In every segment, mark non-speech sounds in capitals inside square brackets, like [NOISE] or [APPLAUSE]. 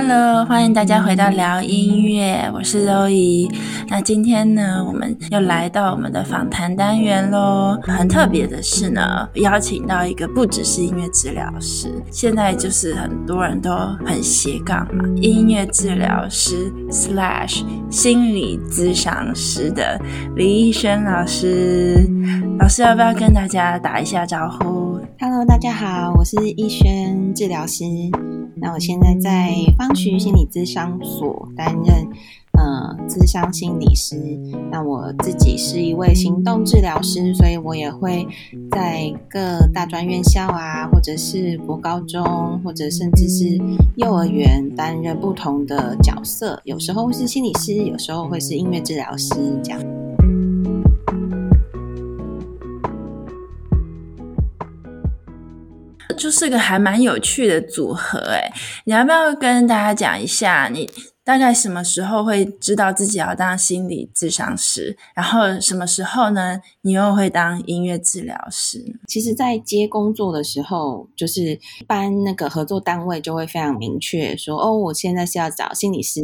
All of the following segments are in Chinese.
Hello，欢迎大家回到聊音乐，我是 Zoe。那今天呢，我们又来到我们的访谈单元喽。很特别的是呢，邀请到一个不只是音乐治疗师，现在就是很多人都很斜杠嘛，音乐治疗师 slash 心理咨商师的李亦瑄老师。老师要不要跟大家打一下招呼？Hello，大家好，我是亦瑄治疗师。那我现在在芳瞿心理咨商所担任呃咨商心理师。那我自己是一位行动治疗师，所以我也会在各大专院校啊，或者是国高中，或者甚至是幼儿园担任不同的角色。有时候会是心理师，有时候会是音乐治疗师这样。就是个还蛮有趣的组合诶，你要不要跟大家讲一下你？大概什么时候会知道自己要当心理咨商师？然后什么时候呢？你又会当音乐治疗师？其实，在接工作的时候，就是一般那个合作单位就会非常明确说：“哦，我现在是要找心理师，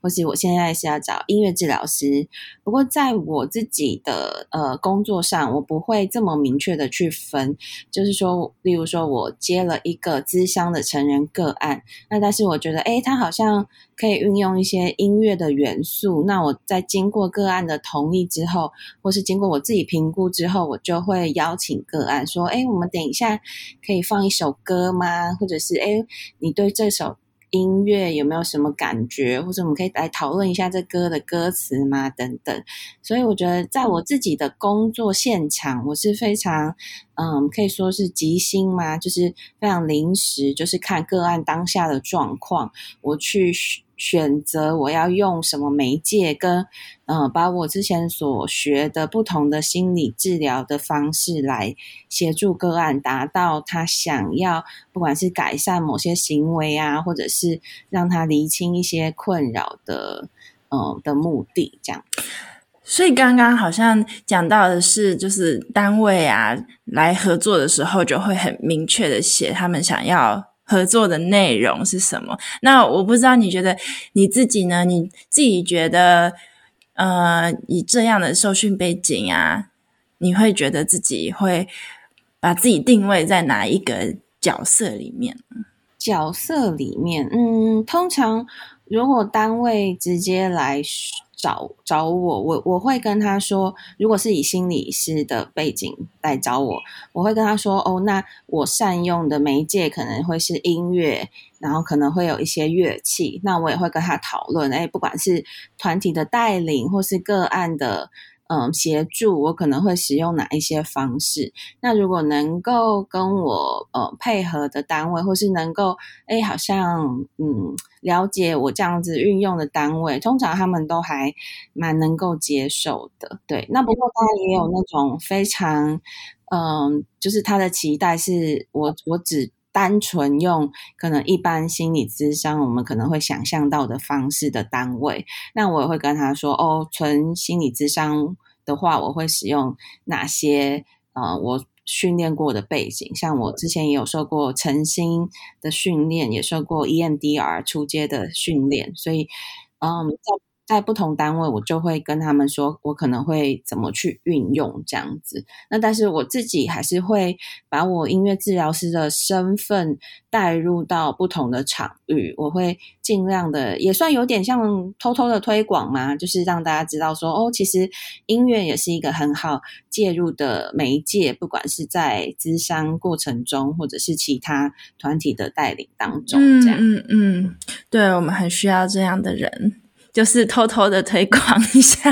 或是我现在是要找音乐治疗师。”不过，在我自己的呃工作上，我不会这么明确的去分。就是说，例如说我接了一个咨商的成人个案，那但是我觉得，诶，他好像可以运用一些音乐的元素，那我在经过个案的同意之后，或是经过我自己评估之后，我就会邀请个案说：“哎，我们等一下可以放一首歌吗？或者是哎，你对这首音乐有没有什么感觉？或者我们可以来讨论一下这歌的歌词吗？等等。”所以我觉得，在我自己的工作现场，我是非常嗯，可以说是即兴嘛，就是非常临时，就是看个案当下的状况，我去。选择我要用什么媒介，跟嗯、把我之前所学的不同的心理治疗的方式来协助个案，达到他想要，不管是改善某些行为啊，或者是让他厘清一些困扰的，嗯、的目的，这样。所以刚刚好像讲到的是，就是单位啊来合作的时候，就会很明确的写他们想要。合作的内容是什么？那我不知道，你觉得你自己呢？你自己觉得，呃，以这样的受训背景啊，你会觉得自己会把自己定位在哪一个角色里面？角色里面，嗯，通常如果单位直接来找找我，我我会跟他说，如果是以心理师的背景来找我，我会跟他说，哦，那我善用的媒介可能会是音乐，然后可能会有一些乐器，那我也会跟他讨论，哎，不管是团体的带领或是个案的。嗯，协助我可能会使用哪一些方式？那如果能够跟我呃配合的单位，或是能够诶好像嗯了解我这样子运用的单位，通常他们都还蛮能够接受的。对，那不过当然也有那种非常嗯，就是他的期待是我我只单纯用可能一般心理咨商我们可能会想象到的方式的单位，那我也会跟他说哦，纯心理咨商的话，我会使用哪些呃我训练过的背景，像我之前也有受过晨心的训练，也受过 EMDR 出街的训练，所以嗯在。在不同单位，我就会跟他们说，我可能会怎么去运用这样子。那但是我自己还是会把我音乐治疗师的身份带入到不同的场域，我会尽量的，也算有点像偷偷的推广嘛，就是让大家知道说，哦，其实音乐也是一个很好介入的媒介，不管是在咨商过程中，或者是其他团体的带领当中，这样。嗯嗯嗯，对，我们很需要这样的人。就是偷偷的推广一下，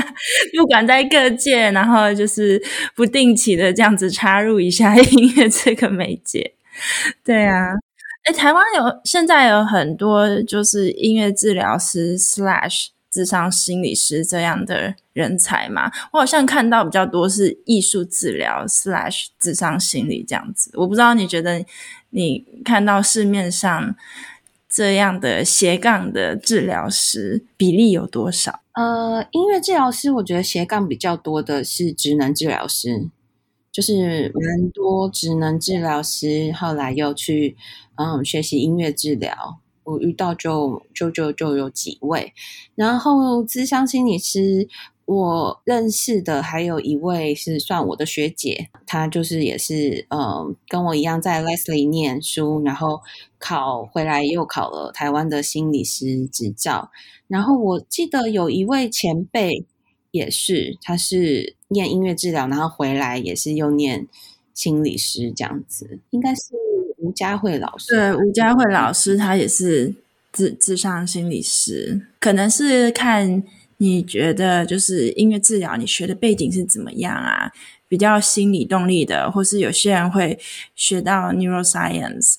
不管在各界，然后就是不定期的这样子插入一下音乐这个媒介。对啊，诶，台湾有现在有很多就是音乐治疗师 slash 智商心理师这样的人才嘛。我好像看到比较多是艺术治疗 slash 智商心理这样子。我不知道你觉得你看到市面上。这样的斜杠的治疗师比例有多少？呃，音乐治疗师，我觉得斜杠比较多的是职能治疗师，就是蛮多职能治疗师后来又去嗯学习音乐治疗，我遇到就就就就有几位，然后咨商心理师。我认识的还有一位是算我的学姐，她就是也是嗯、呃、跟我一样在 Leslie 念书，然后考回来又考了台湾的心理师执照。然后我记得有一位前辈也是，他是念音乐治疗，然后回来也是又念心理师这样子，应该是吴佳慧老师。对，吴佳慧老师她也是咨咨商心理师，可能是看。你觉得就是音乐治疗，你学的背景是怎么样啊？比较心理动力的，或是有些人会学到 neuroscience，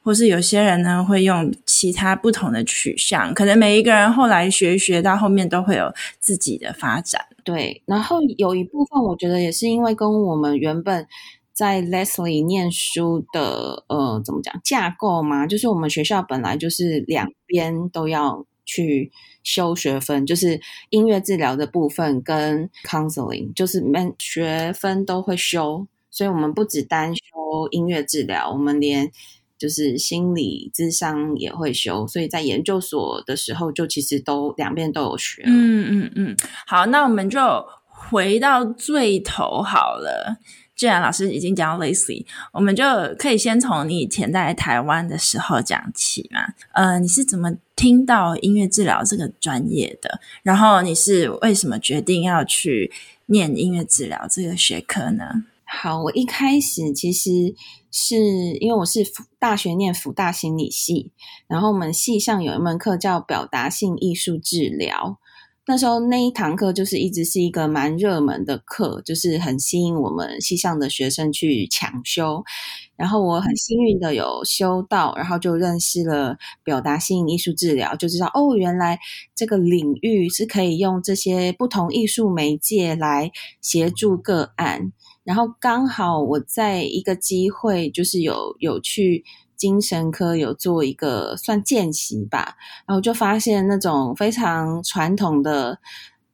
或是有些人呢会用其他不同的取向。可能每一个人后来学一学到后面都会有自己的发展。对，然后有一部分我觉得也是因为跟我们原本在 Leslie 念书的呃怎么讲架构嘛，就是我们学校本来就是两边都要。去修学分，就是音乐治疗的部分跟 counseling，就是每学分都会修，所以我们不只单修音乐治疗，我们连就是心理智商也会修，所以在研究所的时候就其实都两边都有学。嗯嗯嗯，好，那我们就回到最头好了。既然老师已经讲到 Leslie，我们就可以先从你以前在台湾的时候讲起嘛。呃，你是怎么听到音乐治疗这个专业的？然后你是为什么决定要去念音乐治疗这个学科呢？好，我一开始其实是因为我是大学念辅大心理系，然后我们系上有一门课叫表达性艺术治疗。那时候那一堂课就是一直是一个蛮热门的课，就是很吸引我们西上的学生去抢修。然后我很幸运的有修到，然后就认识了表达性艺术治疗，就知道哦，原来这个领域是可以用这些不同艺术媒介来协助个案。然后刚好我在一个机会，就是有有去。精神科有做一个算见习吧，然后就发现那种非常传统的，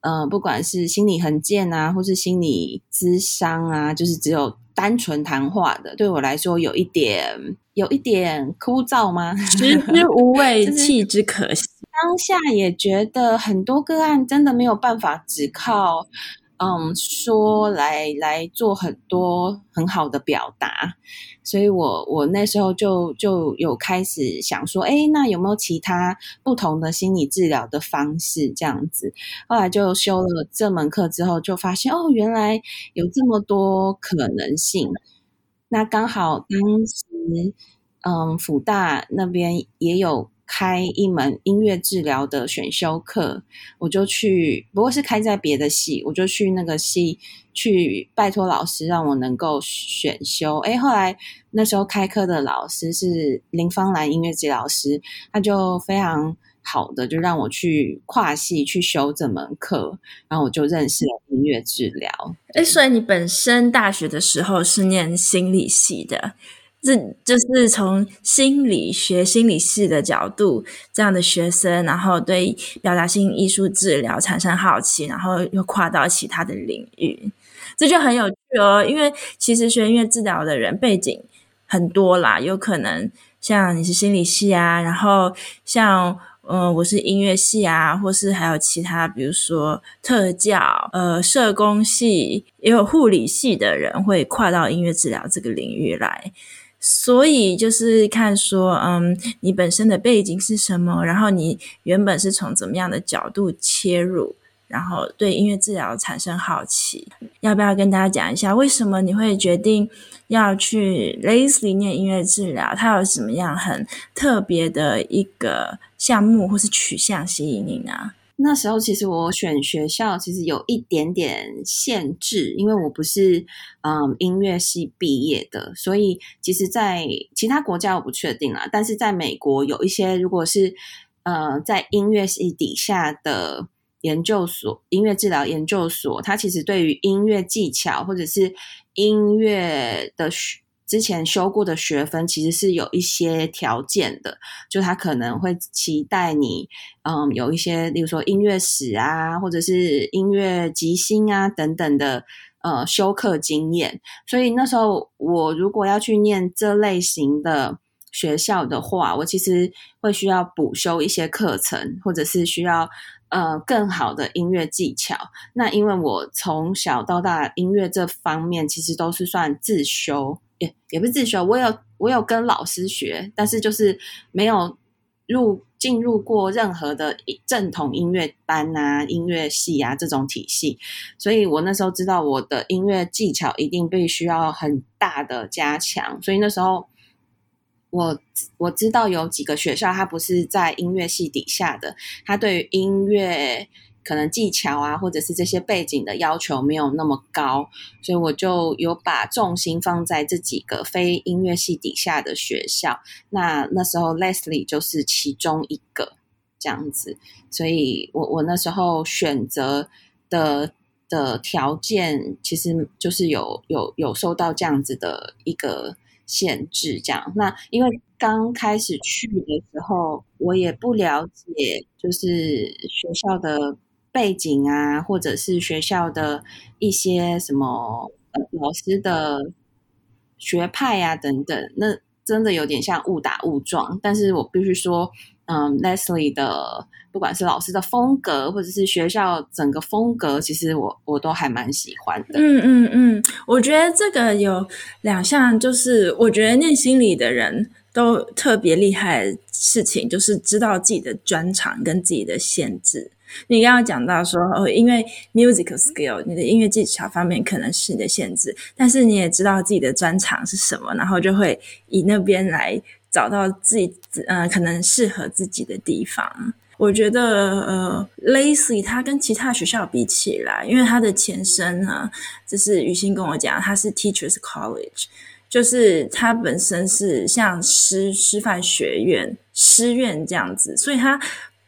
呃，不管是心理横见啊，或是心理咨商啊，就是只有单纯谈话的，对我来说有一点有一点枯燥吗？食之无味，[LAUGHS] 弃之可惜。当下也觉得很多个案真的没有办法只靠。嗯，嗯说来来做很多很好的表达，所以我我那时候就就有开始想说，哎，那有没有其他不同的心理治疗的方式？这样子，后来就修了这门课之后，就发现哦，原来有这么多可能性。那刚好当时，嗯，辅大那边也有。开一门音乐治疗的选修课，我就去，不过是开在别的系，我就去那个系去拜托老师，让我能够选修。诶，后来那时候开课的老师是林芳兰音乐治疗师，他就非常好的就让我去跨系去修这门课，然后我就认识了音乐治疗。诶，所以你本身大学的时候是念心理系的。这就是从心理学、心理系的角度，这样的学生，然后对表达性艺术治疗产生好奇，然后又跨到其他的领域，这就很有趣哦。因为其实学音乐治疗的人背景很多啦，有可能像你是心理系啊，然后像嗯、我是音乐系啊，或是还有其他，比如说特教、呃，社工系，也有护理系的人会跨到音乐治疗这个领域来。所以就是看说，嗯，你本身的背景是什么，然后你原本是从怎么样的角度切入，然后对音乐治疗产生好奇，要不要跟大家讲一下，为什么你会决定要去 Leslie 念音乐治疗？它有什么样很特别的一个项目或是取向吸引你呢？那时候其实我选学校其实有一点点限制，因为我不是嗯音乐系毕业的，所以其实，在其他国家我不确定啦。但是在美国有一些，如果是呃在音乐系底下的研究所，音乐治疗研究所，它其实对于音乐技巧或者是音乐的。之前修过的学分其实是有一些条件的，就他可能会期待你，嗯，有一些，例如说音乐史啊，或者是音乐即兴啊等等的，呃，修课经验。所以那时候我如果要去念这类型的学校的话，我其实会需要补修一些课程，或者是需要呃更好的音乐技巧。那因为我从小到大音乐这方面其实都是算自修，也也不是自学，我有我有跟老师学，但是就是没有入进入过任何的正统音乐班啊、音乐系啊这种体系，所以我那时候知道我的音乐技巧一定必须要很大的加强，所以那时候。我我知道有几个学校，它不是在音乐系底下的，它对于音乐可能技巧啊，或者是这些背景的要求没有那么高，所以我就有把重心放在这几个非音乐系底下的学校。那那时候 Leslie 就是其中一个这样子，所以我我那时候选择的的条件，其实就是有有有受到这样子的一个。限制这样，那因为刚开始去的时候，我也不了解，就是学校的背景啊，或者是学校的一些什么呃老师的学派啊等等，那真的有点像误打误撞。但是我必须说。嗯，Leslie 的不管是老师的风格，或者是学校整个风格，其实我我都还蛮喜欢的。嗯嗯嗯，我觉得这个有两项，就是我觉得念心理的人都特别厉害的事情，就是知道自己的专长跟自己的限制。你刚刚讲到说，因为 musical skill，你的音乐技巧方面可能是你的限制，但是你也知道自己的专长是什么，然后就会以那边来。找到自己，呃，可能适合自己的地方。我觉得，呃，Lacy 他跟其他学校比起来，因为他的前身呢，就是雨欣跟我讲，他是 Teachers College，就是他本身是像师师范学院、师院这样子，所以他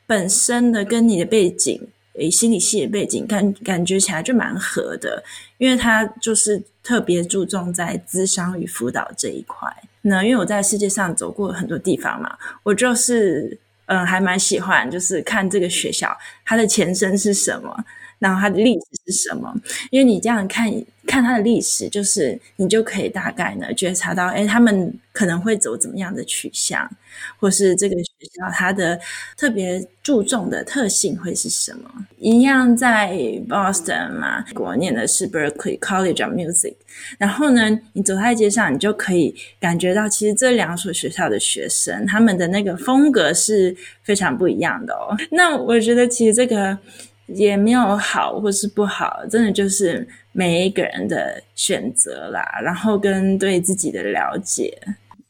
本身的跟你的背景，诶，心理系的背景，感感觉起来就蛮合的，因为他就是特别注重在咨商与辅导这一块。那因为我在世界上走过很多地方嘛，我就是嗯、还蛮喜欢，就是看这个学校它的前身是什么，然后它的历史是什么。因为你这样看看它的历史，就是你就可以大概呢觉察到，哎，他们可能会走怎么样的取向，或是这个学校它的特别注重的特性会是什么。一样在 Boston 嘛，我念的是 Berkeley College of Music。然后呢，你走在街上，你就可以感觉到，其实这两所学校的学生，他们的那个风格是非常不一样的哦。那我觉得，其实这个也没有好或是不好，真的就是每一个人的选择啦，然后跟对自己的了解。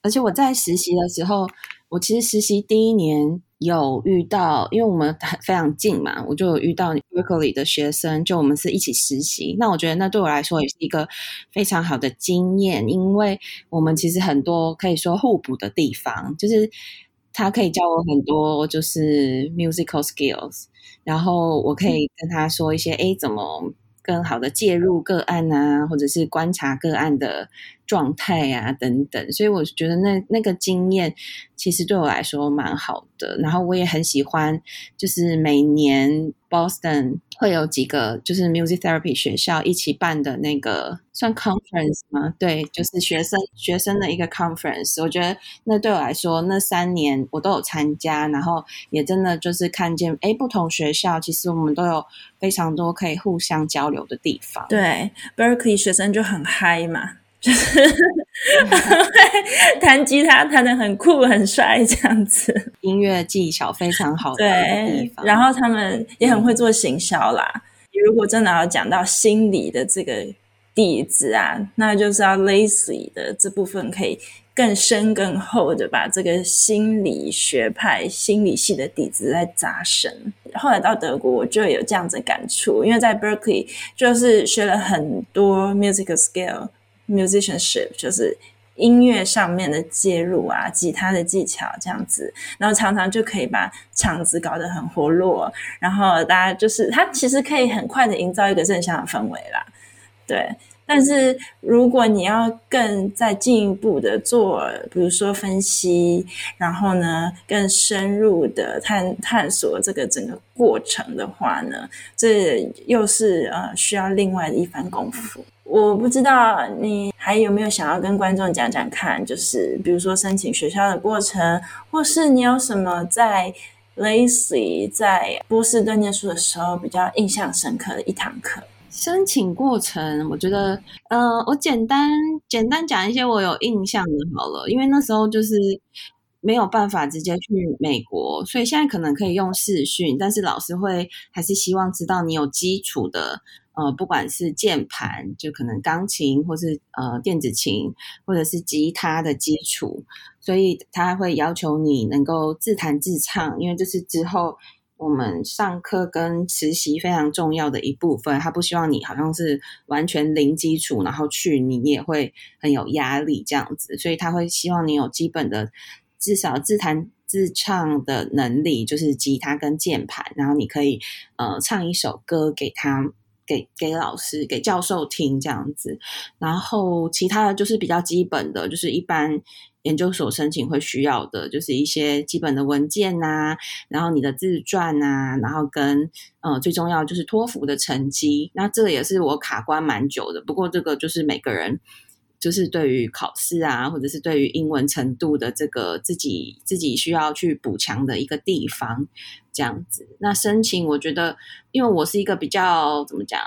而且我在实习的时候，我其实实习第一年。有遇到，因为我们非常近嘛，我就有遇到 Berklee 的学生，就我们是一起实习。那我觉得那对我来说也是一个非常好的经验，因为我们其实很多可以说互补的地方，就是他可以教我很多就是 musical skills，然后我可以跟他说一些，诶，怎么更好的介入个案啊，或者是观察个案的状态啊，等等。所以我觉得那那个经验其实对我来说蛮好的。然后我也很喜欢，就是每年 Boston 会有几个就是 music therapy 学校一起办的那个算 conference 吗？对，就是学生学生的一个 conference。我觉得那对我来说，那三年我都有参加，然后也真的就是看见，哎，不同学校其实我们都有非常多可以互相交流的地方。对，Berkeley 学生就很嗨嘛，[LAUGHS] 就是弹吉他弹的很酷很帅这样子，音乐技巧非常好的地方。对，然后他们也很会做行销啦。你如果真的要讲到心理的这个底子啊，那就是要 Lacy 的这部分可以。更深更厚的把这个心理学派、心理系的底子再扎深。后来到德国，我就有这样子感触，因为在 Berkeley 就是学了很多 musical skill、musicianship，就是音乐上面的介入啊，吉他的技巧这样子，然后常常就可以把场子搞得很活络，然后大家就是他其实可以很快的营造一个正向的氛围啦，对。但是，如果你要更再进一步的做，比如说分析，然后呢，更深入的探探索这个整个过程的话呢，这又是呃需要另外的一番功夫。我不知道你还有没有想要跟观众讲讲看，就是比如说申请学校的过程，或是你有什么在 Lacy 在波士顿念书的时候比较印象深刻的一堂课。申请过程，我觉得，呃，我简单简单讲一些我有印象的好了，因为那时候就是没有办法直接去美国，所以现在可能可以用视讯，但是老师会还是希望知道你有基础的。呃，不管是键盘，就可能钢琴，或是呃电子琴，或者是吉他的基础，所以他会要求你能够自弹自唱，因为这是之后我们上课跟实习非常重要的一部分。他不希望你好像是完全零基础，然后去你也会很有压力这样子，所以他会希望你有基本的至少自弹自唱的能力，就是吉他跟键盘，然后你可以呃唱一首歌给他。给给老师、给教授听这样子，然后其他的就是比较基本的，就是一般研究所申请会需要的，就是一些基本的文件呐、然后你的自传呐、啊，然后跟呃最重要就是托福的成绩。那这个也是我卡关蛮久的，不过这个就是每个人就是对于考试啊，或者是对于英文程度的这个自己自己需要去补强的一个地方。这样子，那申请我觉得，因为我是一个比较怎么讲，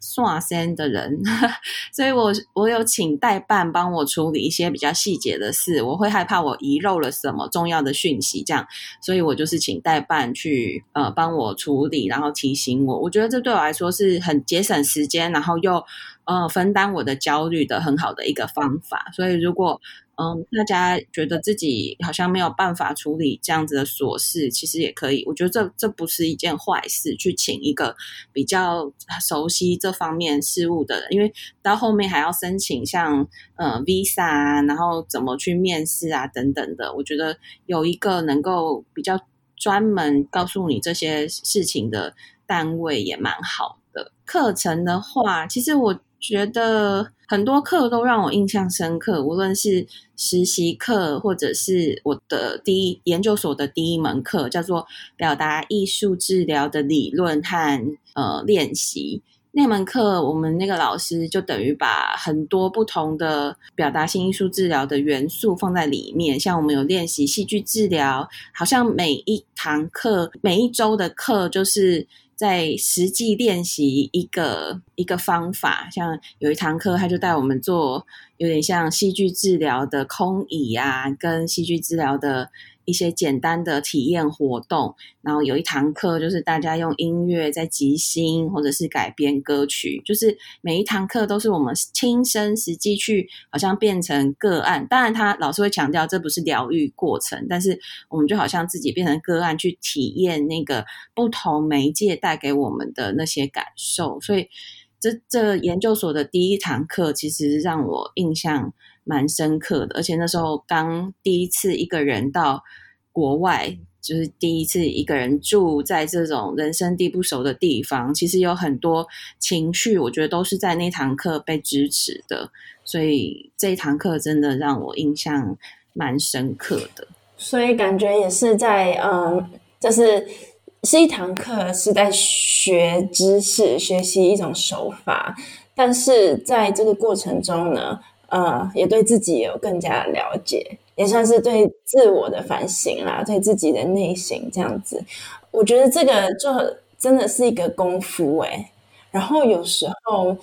算生的人，[LAUGHS] 所以我我有请代办帮我处理一些比较细节的事，我会害怕我遗漏了什么重要的讯息，这样，所以我就是请代办去呃帮我处理，然后提醒我，我觉得这对我来说是很节省时间，然后又呃分担我的焦虑的很好的一个方法，所以如果。嗯，大家觉得自己好像没有办法处理这样子的琐事，其实也可以。我觉得这这不是一件坏事，去请一个比较熟悉这方面事务的人，因为到后面还要申请像呃 Visa 啊，然后怎么去面试啊等等的。我觉得有一个能够比较专门告诉你这些事情的单位也蛮好的。课程的话，其实我。觉得很多课都让我印象深刻，无论是实习课，或者是我的第一研究所的第一门课，叫做表达艺术治疗的理论和呃练习。那门课，我们那个老师就等于把很多不同的表达性艺术治疗的元素放在里面，像我们有练习戏剧治疗，好像每一堂课，每一周的课就是。在实际练习一个一个方法，像有一堂课，他就带我们做有点像戏剧治疗的空椅啊，跟戏剧治疗的。一些简单的体验活动，然后有一堂课就是大家用音乐在即兴或者是改编歌曲，就是每一堂课都是我们亲身实际去，好像变成个案。当然，他老师会强调这不是疗愈过程，但是我们就好像自己变成个案去体验那个不同媒介带给我们的那些感受。所以，这这研究所的第一堂课其实让我印象蛮深刻的，而且那时候刚第一次一个人到国外，就是第一次一个人住在这种人生地不熟的地方，其实有很多情绪，我觉得都是在那堂课被支持的，所以这一堂课真的让我印象蛮深刻的。所以感觉也是在嗯，就是是一堂课，是在学知识、学习一种手法，但是在这个过程中呢。呃，也对自己有更加的了解，也算是对自我的反省啦，对自己的内心这样子。我觉得这个就真的是一个功夫诶。然后有时候，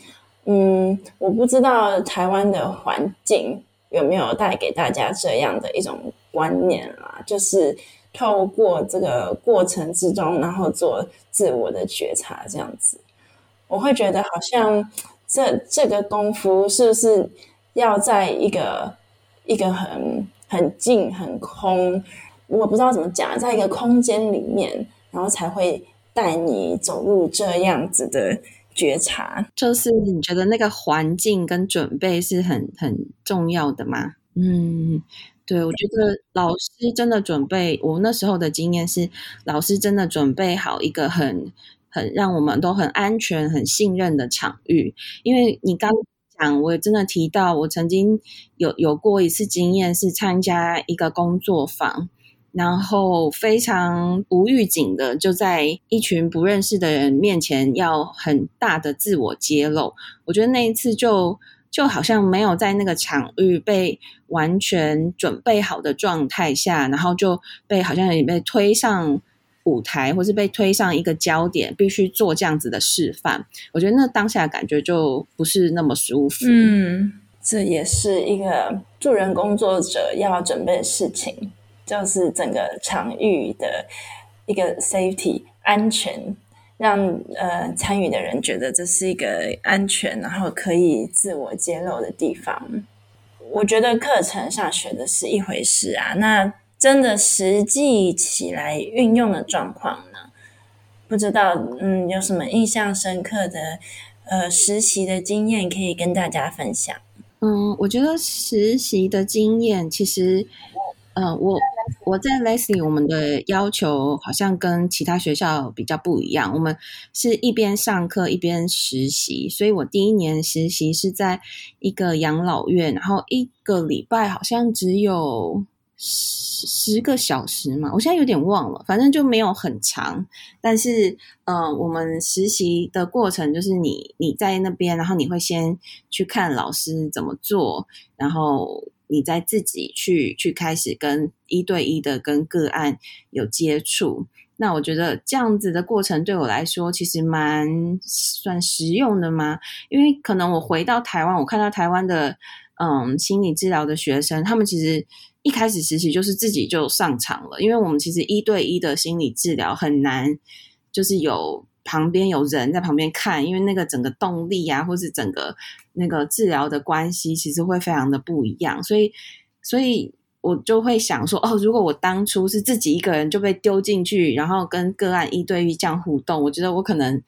嗯，我不知道台湾的环境有没有带给大家这样的一种观念啦，就是透过这个过程之中，然后做自我的觉察这样子。我会觉得好像这这个功夫是不是？要在一个一个很很静很空，我不知道怎么讲，在一个空间里面，然后才会带你走入这样子的觉察。就是你觉得那个环境跟准备是很很重要的吗？嗯，对，我觉得老师真的准备，我那时候的经验是，老师真的准备好一个很很让我们都很安全、很信任的场域，因为你刚。讲，我也真的提到，我曾经有有过一次经验，是参加一个工作坊，然后非常无预警的就在一群不认识的人面前要很大的自我揭露。我觉得那一次就就好像没有在那个场域被完全准备好的状态下，然后就被好像也被推上舞台，或是被推上一个焦点，必须做这样子的示范。我觉得那当下感觉就不是那么舒服。嗯，这也是一个助人工作者要准备的事情，就是整个场域的一个 safety 安全，让呃参与的人觉得这是一个安全，然后可以自我揭露的地方。我觉得课程上学的是一回事啊，那。真的实际起来运用的状况呢？不知道，嗯，有什么印象深刻的呃实习的经验可以跟大家分享？嗯，我觉得实习的经验其实，呃，我我在 Leslie，我们的要求好像跟其他学校比较不一样，我们是一边上课一边实习，所以我第一年实习是在一个养老院，然后一个礼拜好像只有。十十个小时嘛，我现在有点忘了，反正就没有很长。但是，呃，我们实习的过程就是你你在那边，然后你会先去看老师怎么做，然后你再自己去去开始跟一对一的跟个案有接触。那我觉得这样子的过程对我来说其实蛮算实用的嘛，因为可能我回到台湾，我看到台湾的嗯心理治疗的学生，他们其实。一开始实习就是自己就上场了，因为我们其实一对一的心理治疗很难，就是有旁边有人在旁边看，因为那个整个动力啊，或是整个那个治疗的关系，其实会非常的不一样，所以，所以我就会想说，哦，如果我当初是自己一个人就被丢进去，然后跟个案一对一这样互动，我觉得我可能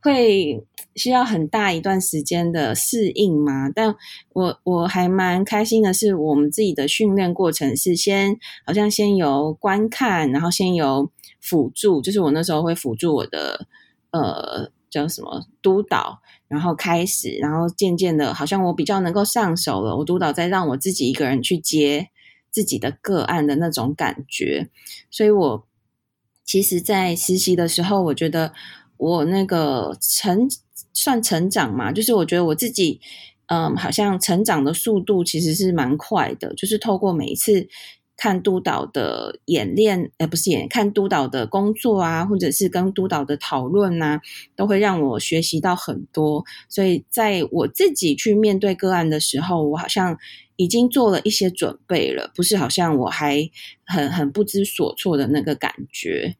会。需要很大一段时间的适应嘛？但我我还蛮开心的是，我们自己的训练过程是先好像先由观看，然后先由辅助，就是我那时候会辅助我的呃叫什么督导，然后开始，然后渐渐的，好像我比较能够上手了。我督导再让我自己一个人去接自己的个案的那种感觉，所以我其实，在实习的时候，我觉得我那个成。算成长嘛，就是我觉得我自己，嗯，好像成长的速度其实是蛮快的。就是透过每一次看督导的演练，呃，不是演，看督导的工作啊，或者是跟督导的讨论啊，都会让我学习到很多。所以在我自己去面对个案的时候，我好像已经做了一些准备了，不是好像我还很很不知所措的那个感觉。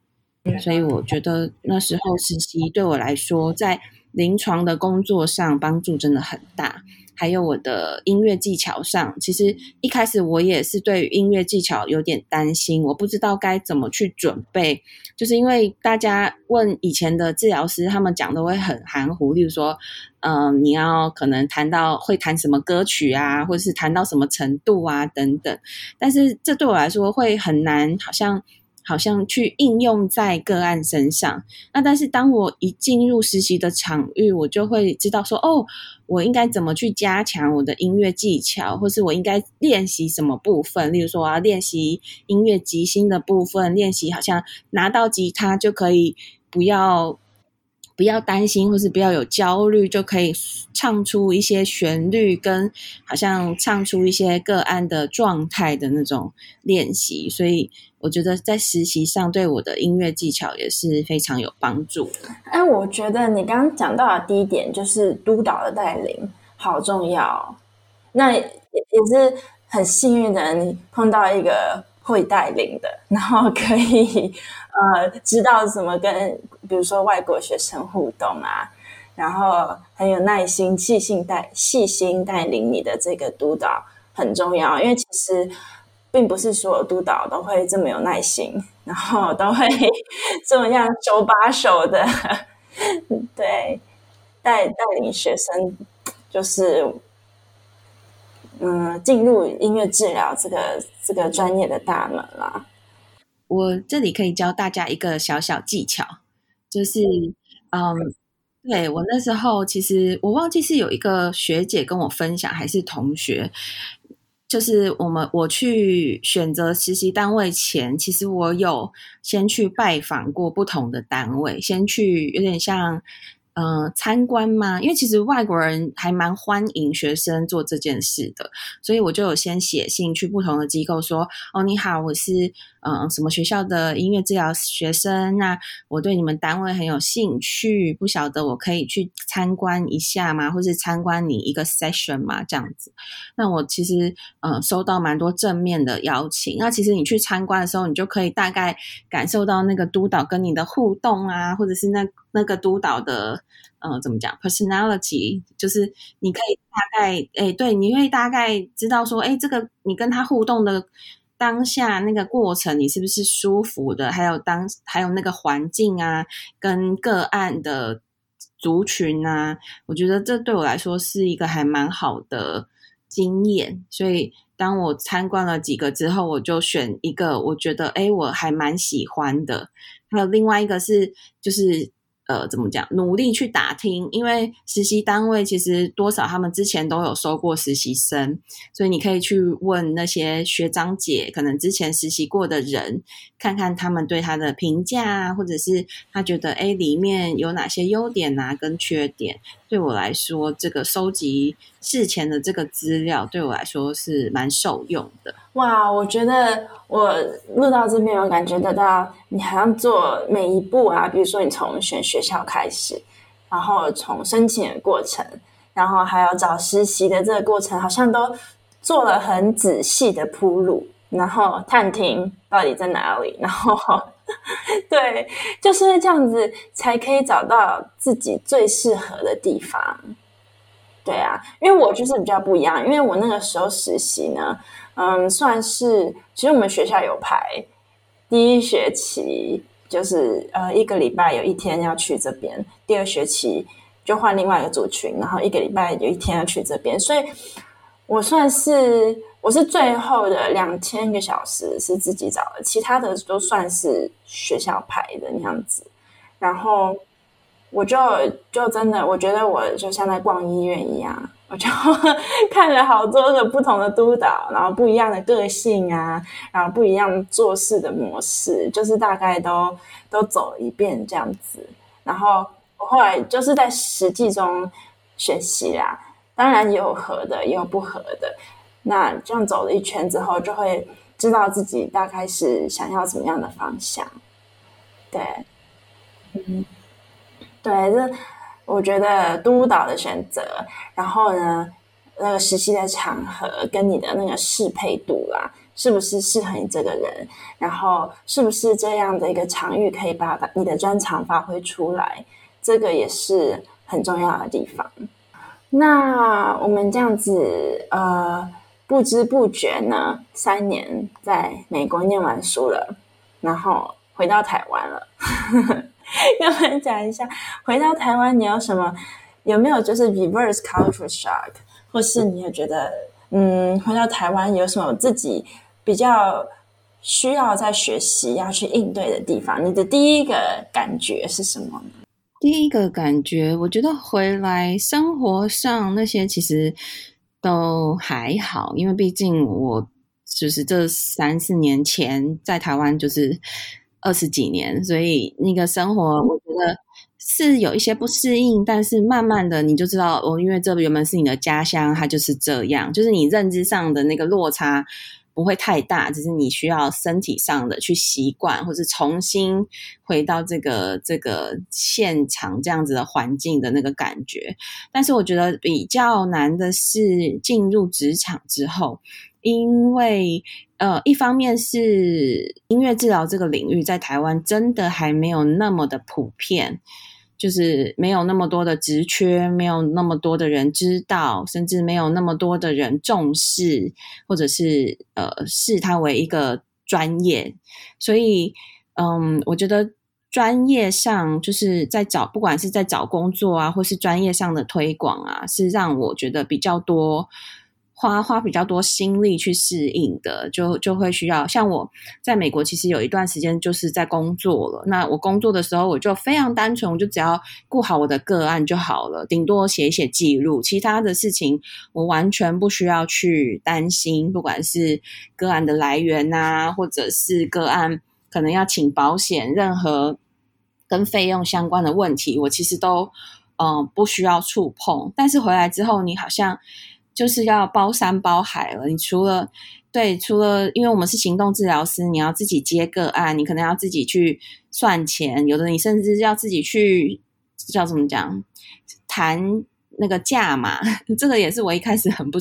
所以我觉得那时候实习对我来说，在临床的工作上帮助真的很大，还有我的音乐技巧上，其实一开始我也是对音乐技巧有点担心，我不知道该怎么去准备，就是因为大家问以前的治疗师，他们讲的会很含糊，例如说，嗯、你要可能弹到会弹什么歌曲啊，或者是弹到什么程度啊等等，但是这对我来说会很难，好像。好像去应用在个案身上，那但是当我一进入实习的场域，我就会知道说，哦，我应该怎么去加强我的音乐技巧，或是我应该练习什么部分。例如说，我要练习音乐即兴的部分，练习好像拿到吉他就可以不要。不要担心，或是不要有焦虑，就可以唱出一些旋律，跟好像唱出一些个案的状态的那种练习。所以我觉得在实习上对我的音乐技巧也是非常有帮助的。哎，我觉得你刚刚讲到的第一点就是督导的带领好重要。那也也是很幸运的，你碰到一个会带领的，然后可以。呃，知道怎么跟比如说外国学生互动啊，然后很有耐心、细心带细心带领你的这个督导很重要，因为其实并不是所有督导都会这么有耐心，然后都会这么样手把手的 [LAUGHS] 对带带领学生，就是嗯进入音乐治疗这个这个专业的大门啦。我这里可以教大家一个小小技巧，就是，嗯，对，我那时候其实我忘记是有一个学姐跟我分享，还是同学，就是我们我去选择实习单位前，其实我有先去拜访过不同的单位，先去有点像。呃，参观吗？因为其实外国人还蛮欢迎学生做这件事的，所以我就有先写信去不同的机构说：“哦，你好，我是嗯、什么学校的音乐治疗学生，那我对你们单位很有兴趣，不晓得我可以去参观一下吗？或是参观你一个 session 吗？这样子。那我其实呃收到蛮多正面的邀请。那其实你去参观的时候，你就可以大概感受到那个督导跟你的互动啊，或者是那那个督导的。呃，怎么讲？personality 就是你可以大概，诶，对，你会大概知道说，诶，这个你跟他互动的当下那个过程，你是不是舒服的？还有当还有那个环境啊，跟个案的族群啊，我觉得这对我来说是一个还蛮好的经验。所以当我参观了几个之后，我就选一个我觉得，诶，我还蛮喜欢的。还有另外一个是，就是。呃，怎么讲？努力去打听，因为实习单位其实多少他们之前都有收过实习生，所以你可以去问那些学长姐，可能之前实习过的人，看看他们对他的评价，或者是他觉得诶里面有哪些优点啊跟缺点。对我来说，这个收集事前的这个资料，对我来说是蛮受用的。哇，我觉得我录到这边，我感觉得到你好像做每一步啊，比如说你从选学校开始，然后从申请的过程，然后还有找实习的这个过程，好像都做了很仔细的铺路，然后探听到底在哪里，然后。[LAUGHS] 对，就是这样子才可以找到自己最适合的地方。对啊，因为我就是比较不一样，因为我那个时候实习呢，嗯，算是其实我们学校有排，第一学期就是呃一个礼拜有一天要去这边，第二学期就换另外一个组群，然后一个礼拜有一天要去这边，所以我算是。我是最后的两千个小时是自己找的，其他的都算是学校排的那样子。然后我就就真的，我觉得我就像在逛医院一样，我就 [LAUGHS] 看了好多个不同的督导，然后不一样的个性啊，然后不一样做事的模式，就是大概都都走了一遍这样子。然后我后来就是在实际中学习啦，当然也有合的，也有不合的。那这样走了一圈之后，就会知道自己大概是想要什么样的方向。对，嗯，对，这我觉得督导的选择，然后呢，那个实习的场合跟你的那个适配度啦，是不是适合你这个人？然后是不是这样的一个场域可以把你的专长发挥出来？这个也是很重要的地方。那我们这样子，呃。不知不觉呢，三年在美国念完书了，然后回到台湾了。[LAUGHS] 要不然讲一下，回到台湾你有什么？有没有就是 reverse culture shock？或是你也觉得，嗯，回到台湾有什么自己比较需要在学习要去应对的地方？你的第一个感觉是什么呢？第一个感觉，我觉得回来生活上那些其实。都还好，因为毕竟我就是这三四年前在台湾就是二十几年，所以那个生活我觉得是有一些不适应，但是慢慢的你就知道，哦，因为这原本是你的家乡，它就是这样，就是你认知上的那个落差。不会太大，只是你需要身体上的去习惯，或是重新回到这个这个现场这样子的环境的那个感觉。但是我觉得比较难的是进入职场之后，因为呃，一方面是音乐治疗这个领域在台湾真的还没有那么的普遍。就是没有那么多的职缺，没有那么多的人知道，甚至没有那么多的人重视，或者是呃视它为一个专业。所以，嗯，我觉得专业上就是在找，不管是在找工作啊，或是专业上的推广啊，是让我觉得比较多花花比较多心力去适应的，就就会需要像我在美国，其实有一段时间就是在工作了。那我工作的时候，我就非常单纯，我就只要顾好我的个案就好了，顶多写一写记录，其他的事情我完全不需要去担心。不管是个案的来源啊，或者是个案可能要请保险，任何跟费用相关的问题，我其实都嗯、不需要触碰。但是回来之后，你好像。就是要包山包海了。你除了对，除了因为我们是行动治疗师，你要自己接个案，你可能要自己去算钱，有的你甚至要自己去叫怎么讲谈那个价嘛。[LAUGHS] 这个也是我一开始很不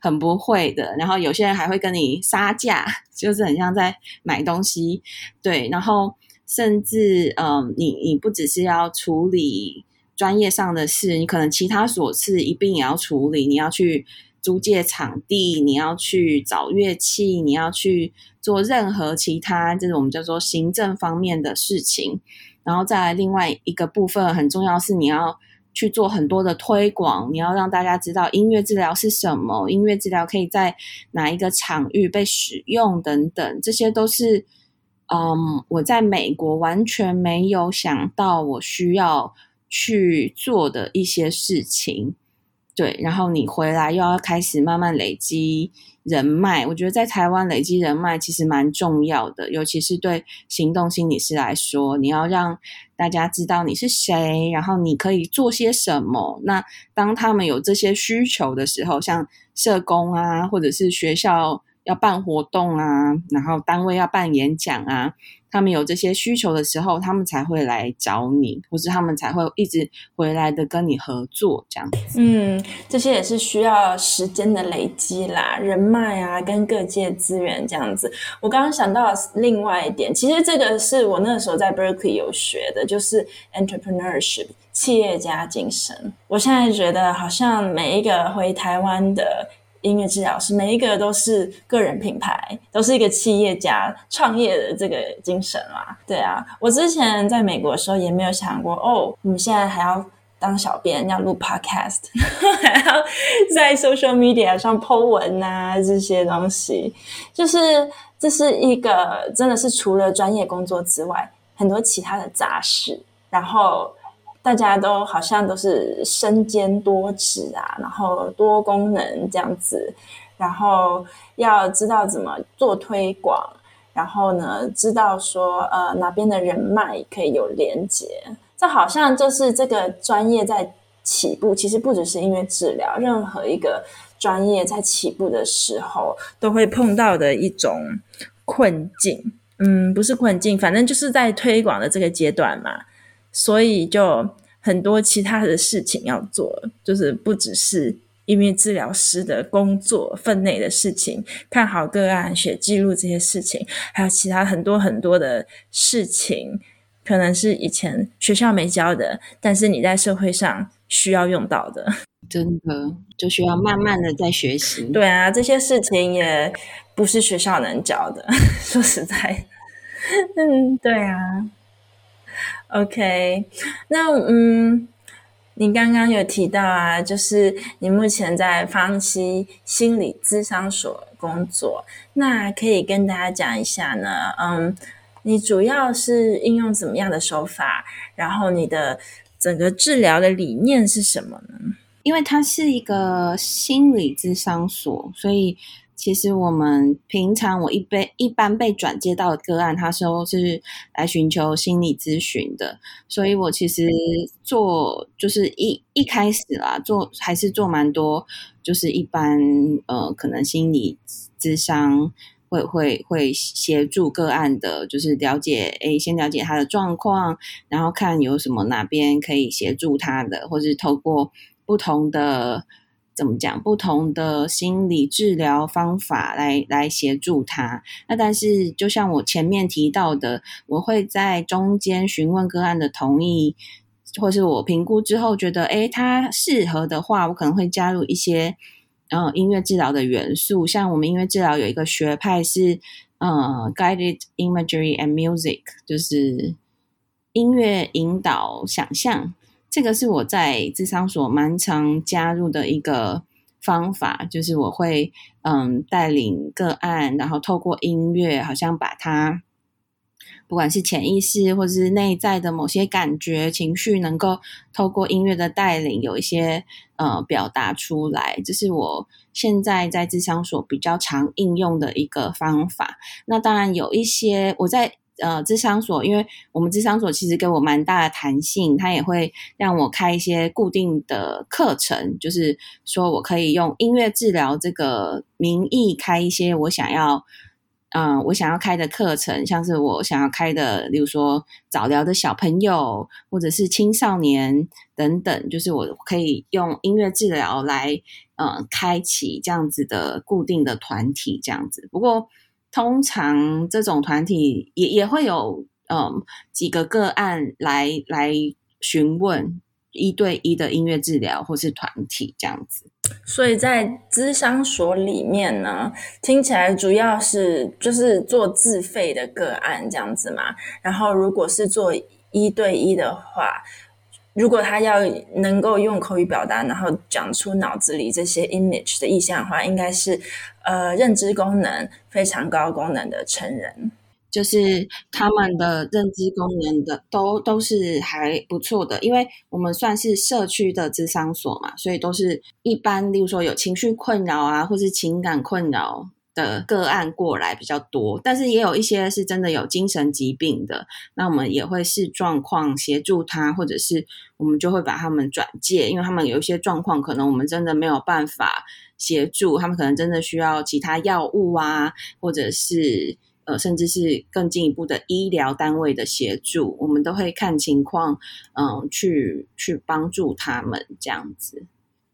很不会的。然后有些人还会跟你杀价，[LAUGHS] 就是很像在买东西。对，然后甚至嗯，你你不只是要处理。专业上的事，你可能其他琐事一并也要处理。你要去租借场地，你要去找乐器，你要去做任何其他这种我们叫做行政方面的事情。然后再来另外一个部分很重要是，你要去做很多的推广，你要让大家知道音乐治疗是什么，音乐治疗可以在哪一个场域被使用等等，这些都是嗯，我在美国完全没有想到我需要。去做的一些事情，对，然后你回来又要开始慢慢累积人脉。我觉得在台湾累积人脉其实蛮重要的，尤其是对行动心理师来说，你要让大家知道你是谁，然后你可以做些什么。那当他们有这些需求的时候，像社工啊，或者是学校要办活动啊，然后单位要办演讲啊。他们有这些需求的时候，他们才会来找你，或是他们才会一直回来的跟你合作这样子。嗯，这些也是需要时间的累积啦，人脉啊，跟各界资源这样子。我刚刚想到另外一点，其实这个是我那时候在 Berkeley 有学的，就是 entrepreneurship 企业家精神。我现在觉得好像每一个回台湾的。音乐治疗师每一个都是个人品牌，都是一个企业家创业的这个精神啦。对啊，我之前在美国的时候也没有想过，哦，你们现在还要当小编，要录 podcast，[LAUGHS] 还要在 social media 上 po 文啊，这些东西，就是这是一个真的是除了专业工作之外，很多其他的杂事，然后。大家都好像都是身兼多职啊，然后多功能这样子，然后要知道怎么做推广，然后呢，知道说呃哪边的人脉可以有连接，这好像就是这个专业在起步。其实不只是因为治疗，任何一个专业在起步的时候都会碰到的一种困境。嗯，不是困境，反正就是在推广的这个阶段嘛。所以就很多其他的事情要做，就是不只是因为治疗师的工作分内的事情，看好个案、写记录这些事情，还有其他很多很多的事情，可能是以前学校没教的，但是你在社会上需要用到的，[LAUGHS] 真的就需要慢慢的在学习。对啊，这些事情也不是学校能教的，[LAUGHS] 说实在，[LAUGHS] 嗯，对啊。OK，那嗯，你刚刚有提到啊，就是你目前在方西心理咨商所工作，那可以跟大家讲一下呢？嗯，你主要是应用怎么样的手法？然后你的整个治疗的理念是什么呢？因为它是一个心理咨商所，所以。其实我们平常我一被一般被转接到的个案，他说是来寻求心理咨询的，所以我其实做就是一一开始啦，做还是做蛮多，就是一般呃可能心理咨商会会会协助个案的，就是了解诶，先了解他的状况，然后看有什么哪边可以协助他的，或是透过不同的。怎么讲？不同的心理治疗方法来来协助他。那但是，就像我前面提到的，我会在中间询问个案的同意，或是我评估之后觉得，诶，他适合的话，我可能会加入一些呃音乐治疗的元素。像我们音乐治疗有一个学派是呃 Guided Imagery and Music，就是音乐引导想象。这个是我在智商所蛮常加入的一个方法，就是我会嗯带领个案，然后透过音乐，好像把它不管是潜意识或者是内在的某些感觉、情绪，能够透过音乐的带领，有一些呃表达出来。这是我现在在智商所比较常应用的一个方法。那当然有一些我在。呃，智商所，因为我们智商所其实给我蛮大的弹性，它也会让我开一些固定的课程，就是说我可以用音乐治疗这个名义开一些我想要，嗯、我想要开的课程，像是我想要开的，例如说早疗的小朋友或者是青少年等等，就是我可以用音乐治疗来，呃，开启这样子的固定的团体，这样子。不过。通常这种团体也也会有嗯几个个案来来询问一对一的音乐治疗或是团体这样子，所以在咨商所里面呢，听起来主要是就是做自费的个案这样子嘛。然后如果是做一对一的话，如果他要能够用口语表达，然后讲出脑子里这些 image 的意象的话，应该是呃认知功能非常高功能的成人，就是他们的认知功能的都都是还不错的，因为我们算是社区的智商所嘛，所以都是一般，例如说有情绪困扰啊，或是情感困扰。的个案过来比较多，但是也有一些是真的有精神疾病的，那我们也会视状况协助他，或者是我们就会把他们转介，因为他们有一些状况，可能我们真的没有办法协助，他们可能真的需要其他药物啊，或者是呃，甚至是更进一步的医疗单位的协助，我们都会看情况，嗯、去去帮助他们这样子。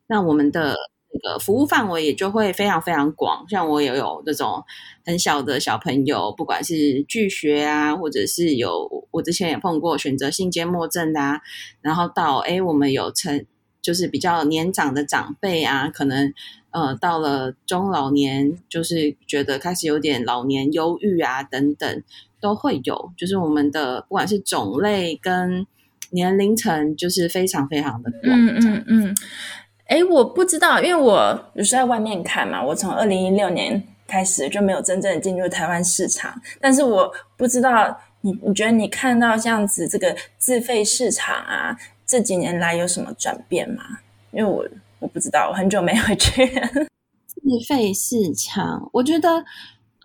那我们的。这个服务范围也就会非常非常广，像我也有那种很小的小朋友，不管是拒学啊，或者是有我之前也碰过选择性缄默症的啊，然后到诶我们有成就是比较年长的长辈啊，可能呃到了中老年，就是觉得开始有点老年忧郁啊等等，都会有，就是我们的不管是种类跟年龄层，就是非常非常的广。嗯嗯嗯。哎，我不知道，因为我就是在外面看嘛。我从二零一六年开始就没有真正进入台湾市场，但是我不知道你，你觉得你看到这样子这个自费市场啊，这几年来有什么转变吗？因为我我不知道，我很久没回去。自费市场，我觉得，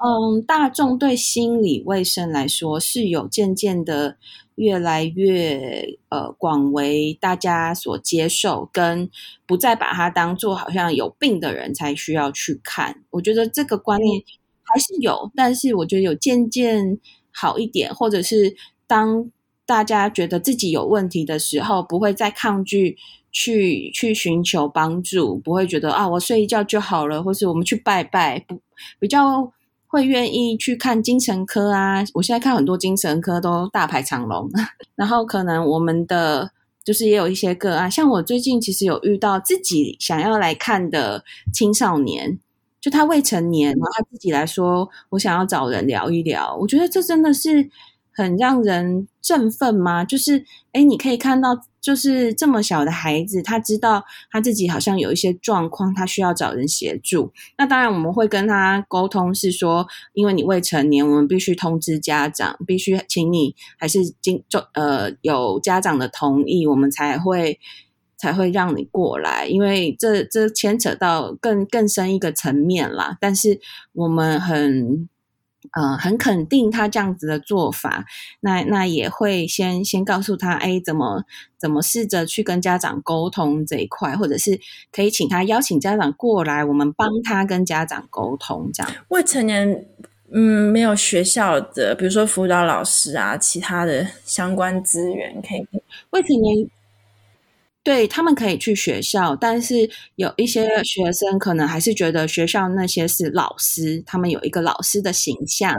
嗯，大众对心理卫生来说是有渐渐的。越来越呃广为大家所接受，跟不再把它当做好像有病的人才需要去看。我觉得这个观念还是有，但是我觉得有渐渐好一点，或者是当大家觉得自己有问题的时候，不会再抗拒去去寻求帮助，不会觉得啊我睡一觉就好了，或是我们去拜拜，不比较。会愿意去看精神科啊！我现在看很多精神科都大排长龙，[LAUGHS] 然后可能我们的就是也有一些个案，像我最近其实有遇到自己想要来看的青少年，就他未成年，然后他自己来说，我想要找人聊一聊。我觉得这真的是很让人振奋吗？就是诶，你可以看到。就是这么小的孩子，他知道他自己好像有一些状况，他需要找人协助。那当然，我们会跟他沟通，是说，因为你未成年，我们必须通知家长，必须请你还是经就呃有家长的同意，我们才会才会让你过来。因为这这牵扯到更更深一个层面啦。但是我们很。呃，很肯定他这样子的做法，那那也会先先告诉他，哎，怎么怎么试着去跟家长沟通这一块，或者是可以请他邀请家长过来，我们帮他跟家长沟通这样。未成年，嗯，没有学校的，比如说辅导老师啊，其他的相关资源可以。未成年。对，他们可以去学校，但是有一些学生可能还是觉得学校那些是老师，他们有一个老师的形象，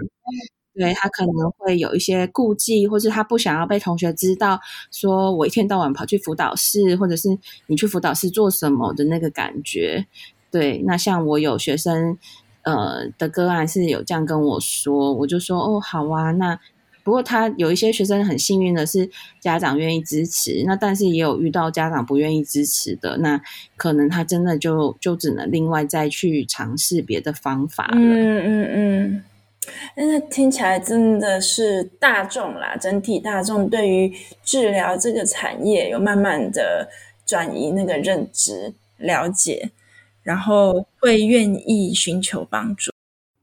对，他可能会有一些顾忌，或是他不想要被同学知道，说我一天到晚跑去辅导室，或者是你去辅导室做什么的那个感觉。对，那像我有学生，呃，的个案是有这样跟我说，我就说哦，好啊，那。不过他有一些学生很幸运的是家长愿意支持，那但是也有遇到家长不愿意支持的，那可能他真的就就只能另外再去尝试别的方法了。嗯嗯嗯，那听起来真的是大众啦，整体大众对于治疗这个产业有慢慢的转移那个认知、了解，然后会愿意寻求帮助。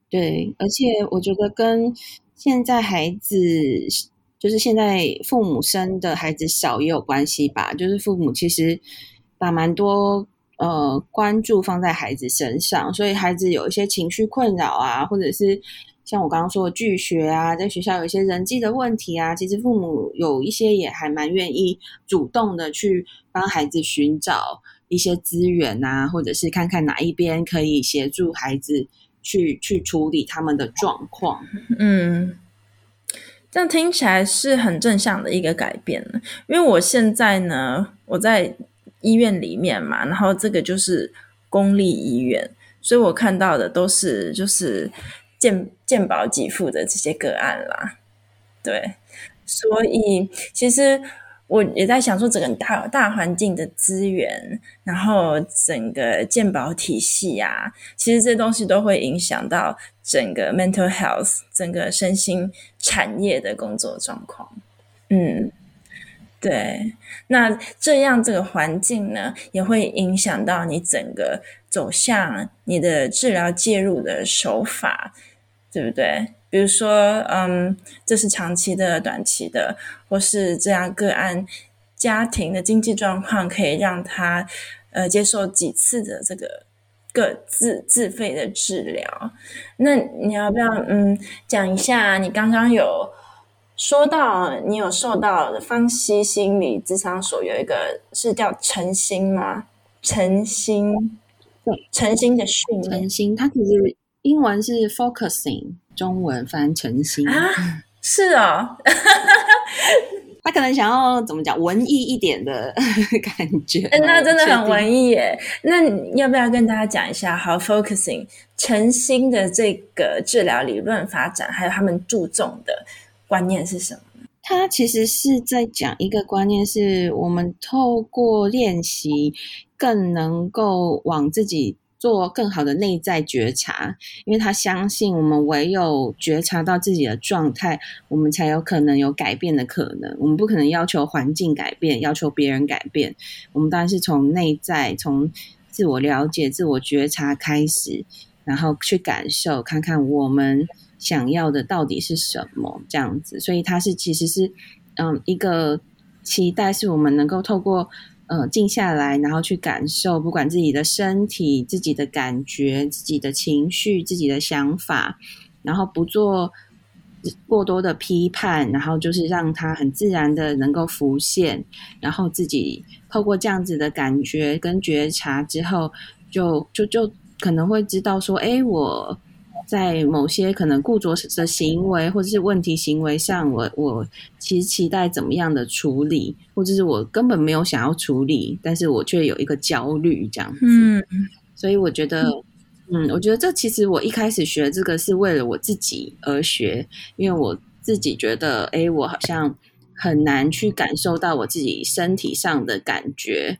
对，而且我觉得跟现在孩子，就是现在父母生的孩子少也有关系吧。就是父母其实把蛮多呃关注放在孩子身上，所以孩子有一些情绪困扰啊，或者是像我刚刚说的拒学啊，在学校有一些人际的问题啊，其实父母有一些也还蛮愿意主动的去帮孩子寻找一些资源啊，或者是看看哪一边可以协助孩子。去去处理他们的状况，嗯，这样听起来是很正向的一个改变。因为我现在呢，我在医院里面嘛，然后这个就是公立医院，所以我看到的都是就是健健保给付的这些个案啦。对，所以其实。我也在想说，整个大大环境的资源，然后整个健保体系啊，其实这东西都会影响到整个 mental health，整个身心产业的工作状况。嗯，对。那这样这个环境呢，也会影响到你整个走向你的治疗介入的手法，对不对？比如说，嗯，这是长期的、短期的，或是这样个案家庭的经济状况可以让他呃接受几次的这个各自自费的治疗。那你要不要嗯讲一下？你刚刚有说到你有受到方西心理咨商所有一个是叫诚心吗？诚心，对，晨心的训练。晨心，他其实英文是 focusing。中文翻成心啊，是哦，[LAUGHS] 他可能想要怎么讲文艺一点的感觉，那真的很文艺耶。那你要不要跟大家讲一下，好，focusing 诚心的这个治疗理论发展，还有他们注重的观念是什么？他其实是在讲一个观念，是我们透过练习更能够往自己。做更好的内在觉察，因为他相信我们唯有觉察到自己的状态，我们才有可能有改变的可能。我们不可能要求环境改变，要求别人改变。我们当然是从内在、从自我了解、自我觉察开始，然后去感受，看看我们想要的到底是什么，这样子。所以他是其实是嗯一个期待，是我们能够透过。呃，静下来，然后去感受，不管自己的身体、自己的感觉、自己的情绪、自己的想法，然后不做过多的批判，然后就是让它很自然的能够浮现，然后自己透过这样子的感觉跟觉察之后，就就就可能会知道说，哎，我。在某些可能固着的行为或者是问题行为上，我我其实期待怎么样的处理，或者是我根本没有想要处理，但是我却有一个焦虑这样子。嗯，所以我觉得，嗯，我觉得这其实我一开始学这个是为了我自己而学，因为我自己觉得，哎，我好像很难去感受到我自己身体上的感觉。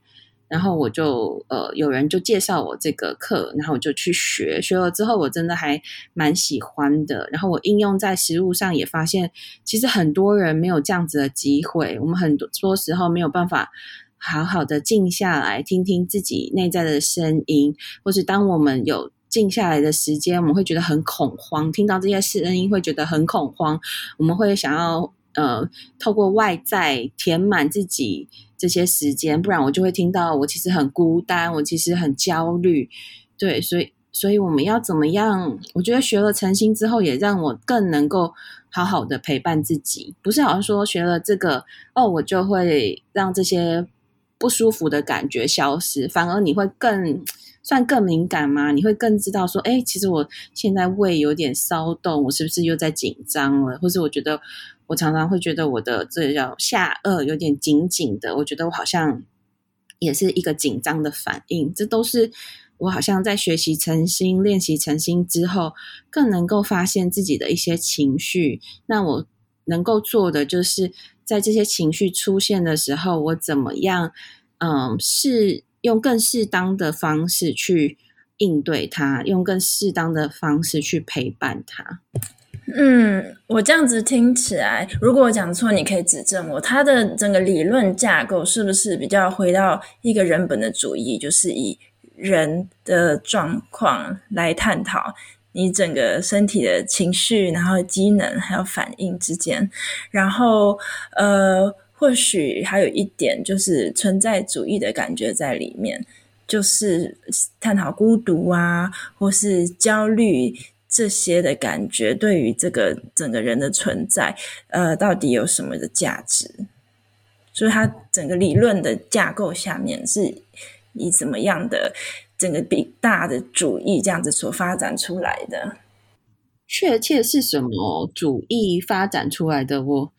然后我就呃，有人就介绍我这个课，然后我就去学，学了之后我真的还蛮喜欢的。然后我应用在实务上也发现，其实很多人没有这样子的机会。我们很多多时候没有办法好好的静下来，听听自己内在的声音，或是当我们有静下来的时间，我们会觉得很恐慌，听到这些声音会觉得很恐慌，我们会想要呃，透过外在填满自己。这些时间，不然我就会听到我其实很孤单，我其实很焦虑，对，所以，所以我们要怎么样？我觉得学了诚心之后，也让我更能够好好的陪伴自己，不是好像说学了这个哦，我就会让这些不舒服的感觉消失，反而你会更算更敏感吗？你会更知道说，哎，其实我现在胃有点骚动，我是不是又在紧张了？或是我觉得。我常常会觉得我的这叫下颚有点紧紧的，我觉得我好像也是一个紧张的反应。这都是我好像在学习诚心、练习诚心之后，更能够发现自己的一些情绪。那我能够做的，就是在这些情绪出现的时候，我怎么样，嗯，是用更适当的方式去应对它，用更适当的方式去陪伴它。嗯，我这样子听起来，如果我讲错，你可以指正我。他的整个理论架构是不是比较回到一个人本的主义，就是以人的状况来探讨你整个身体的情绪，然后机能还有反应之间，然后呃，或许还有一点就是存在主义的感觉在里面，就是探讨孤独啊，或是焦虑。这些的感觉对于这个整个人的存在，呃，到底有什么的价值？所以，它整个理论的架构下面是以怎么样的整个比大的主义这样子所发展出来的？确切是什么主义发展出来的？我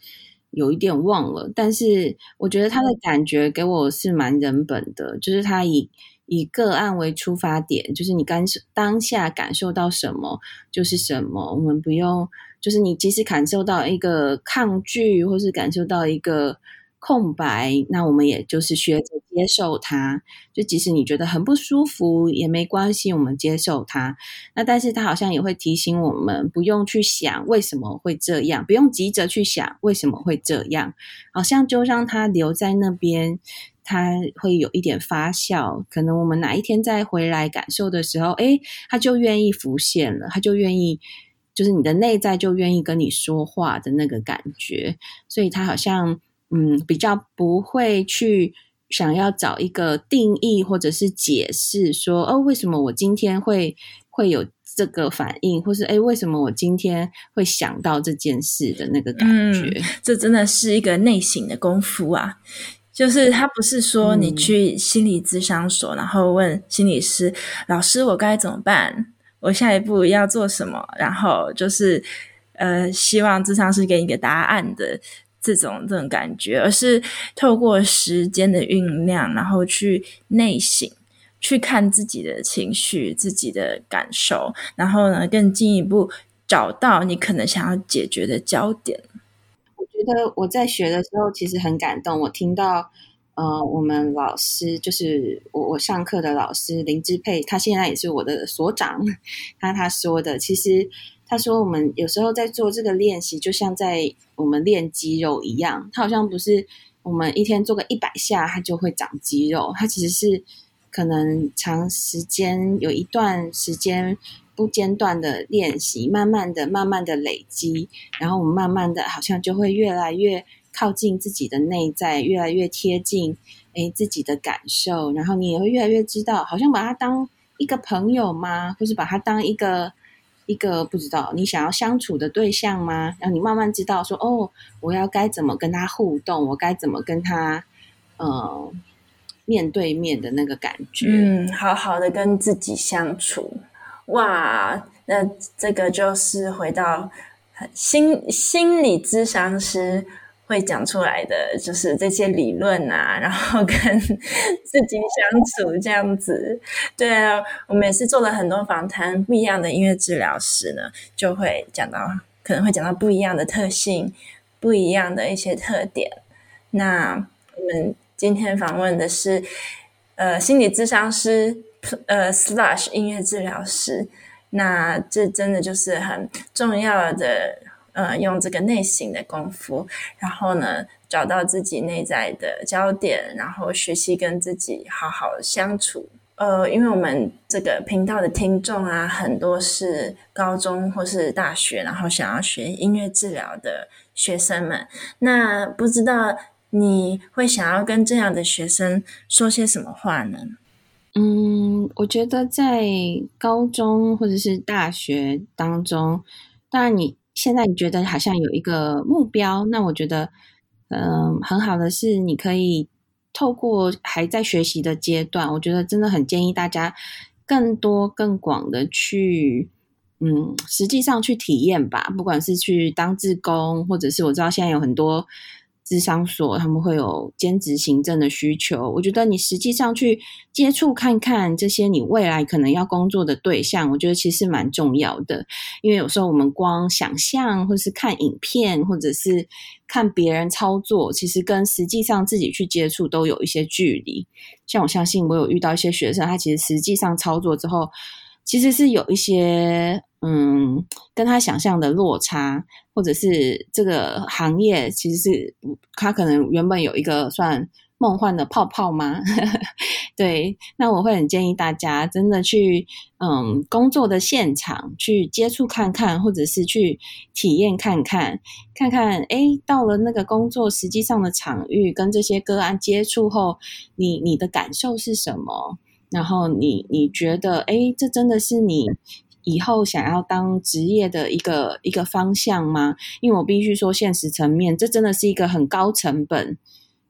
有一点忘了，但是我觉得他的感觉给我是蛮人本的，就是他以。以个案为出发点，就是你感当下感受到什么就是什么。我们不用，就是你即使感受到一个抗拒，或是感受到一个空白，那我们也就是学着接受它。就即使你觉得很不舒服也没关系，我们接受它。那但是他好像也会提醒我们，不用去想为什么会这样，不用急着去想为什么会这样，好像就让它留在那边。它会有一点发酵，可能我们哪一天再回来感受的时候，诶，它就愿意浮现了，它就愿意，就是你的内在就愿意跟你说话的那个感觉，所以它好像嗯比较不会去想要找一个定义或者是解释说，哦，为什么我今天会会有这个反应，或是诶，为什么我今天会想到这件事的那个感觉，嗯，这真的是一个内省的功夫啊。就是他不是说你去心理咨商所，嗯、然后问心理师老师，我该怎么办？我下一步要做什么？然后就是呃，希望咨商师给你一个答案的这种这种感觉，而是透过时间的酝酿，然后去内省，去看自己的情绪、自己的感受，然后呢，更进一步找到你可能想要解决的焦点。觉得我在学的时候其实很感动。我听到，呃，我们老师就是我我上课的老师林志佩，他现在也是我的所长。他他说的，其实他说我们有时候在做这个练习，就像在我们练肌肉一样。他好像不是我们一天做个一百下，它就会长肌肉。它其实是可能长时间有一段时间。不间断的练习，慢慢的、慢慢的累积，然后我们慢慢的，好像就会越来越靠近自己的内在，越来越贴近诶自己的感受，然后你也会越来越知道，好像把他当一个朋友吗？或是把他当一个一个不知道你想要相处的对象吗？然后你慢慢知道说，哦，我要该怎么跟他互动，我该怎么跟他，呃，面对面的那个感觉，嗯，好好的跟自己相处。哇，那这个就是回到心心理咨商师会讲出来的，就是这些理论啊，然后跟自己相处这样子。对啊，我们也是做了很多访谈，不一样的音乐治疗师呢，就会讲到，可能会讲到不一样的特性，不一样的一些特点。那我们今天访问的是，呃，心理咨商师。呃，slash 音乐治疗师，那这真的就是很重要的，呃，用这个内省的功夫，然后呢，找到自己内在的焦点，然后学习跟自己好好相处。呃，因为我们这个频道的听众啊，很多是高中或是大学，然后想要学音乐治疗的学生们，那不知道你会想要跟这样的学生说些什么话呢？嗯，我觉得在高中或者是大学当中，当然你现在你觉得好像有一个目标，那我觉得，嗯，很好的是你可以透过还在学习的阶段，我觉得真的很建议大家更多更广的去，嗯，实际上去体验吧，不管是去当志工，或者是我知道现在有很多。智商所，他们会有兼职行政的需求。我觉得你实际上去接触看看这些你未来可能要工作的对象，我觉得其实蛮重要的。因为有时候我们光想象，或是看影片，或者是看别人操作，其实跟实际上自己去接触都有一些距离。像我相信我有遇到一些学生，他其实实际上操作之后，其实是有一些嗯，跟他想象的落差。或者是这个行业其实是他可能原本有一个算梦幻的泡泡吗？[LAUGHS] 对，那我会很建议大家真的去嗯工作的现场去接触看看，或者是去体验看看，看看诶到了那个工作实际上的场域，跟这些个案接触后，你你的感受是什么？然后你你觉得诶这真的是你。以后想要当职业的一个一个方向吗？因为我必须说，现实层面，这真的是一个很高成本、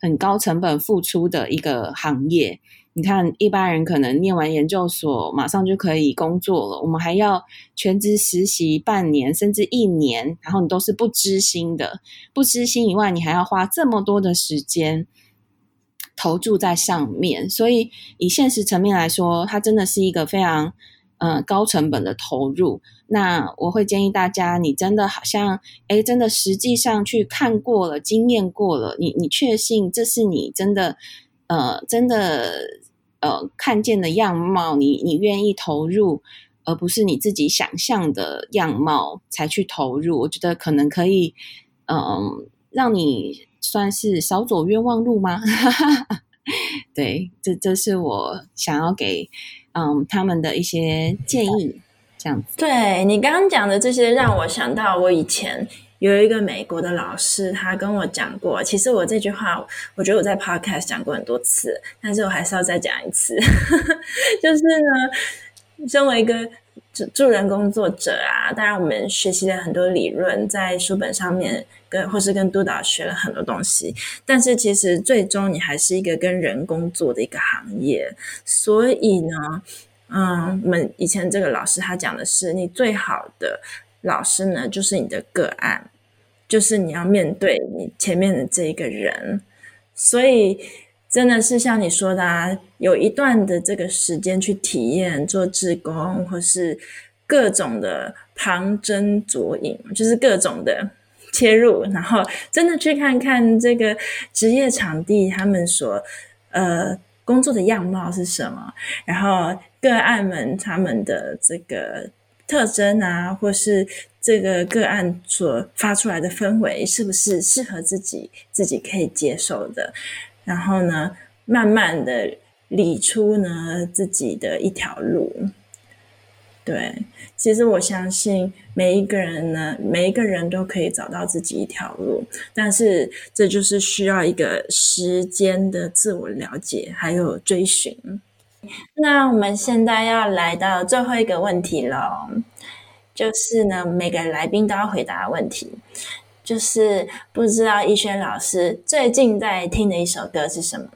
很高成本付出的一个行业。你看，一般人可能念完研究所，马上就可以工作了，我们还要全职实习半年甚至一年，然后你都是不知心的。不知心以外，你还要花这么多的时间投注在上面，所以以现实层面来说，它真的是一个非常。呃，高成本的投入，那我会建议大家，你真的好像，诶，真的实际上去看过了，经验过了，你你确信这是你真的，呃，真的，呃，看见的样貌，你你愿意投入，而不是你自己想象的样貌才去投入，我觉得可能可以，嗯、让你算是少走冤枉路吗？[LAUGHS] 对，这这是我想要给。嗯，他们的一些建议，这样子。对，你刚刚讲的这些，让我想到我以前有一个美国的老师，他跟我讲过。其实我这句话，我觉得我在 podcast 讲过很多次，但是我还是要再讲一次。[LAUGHS] 就是呢，身为一个助人工作者啊，当然我们学习了很多理论，在书本上面跟或是跟督导学了很多东西，但是其实最终你还是一个跟人工作的一个行业，所以呢，嗯，我们以前这个老师他讲的是，你最好的老师呢，就是你的个案，就是你要面对你前面的这一个人，所以。真的是像你说的啊，有一段的这个时间去体验做志工，或是各种的旁征左引，就是各种的切入，然后真的去看看这个职业场地他们所呃工作的样貌是什么，然后个案们他们的这个特征啊，或是这个个案所发出来的氛围，是不是适合自己自己可以接受的？然后呢，慢慢的理出呢自己的一条路。对，其实我相信每一个人呢，每一个人都可以找到自己一条路，但是这就是需要一个时间的自我了解还有追寻。那我们现在要来到最后一个问题了，就是呢，每个来宾都要回答问题。就是不知道逸轩老师最近在听的一首歌是什么？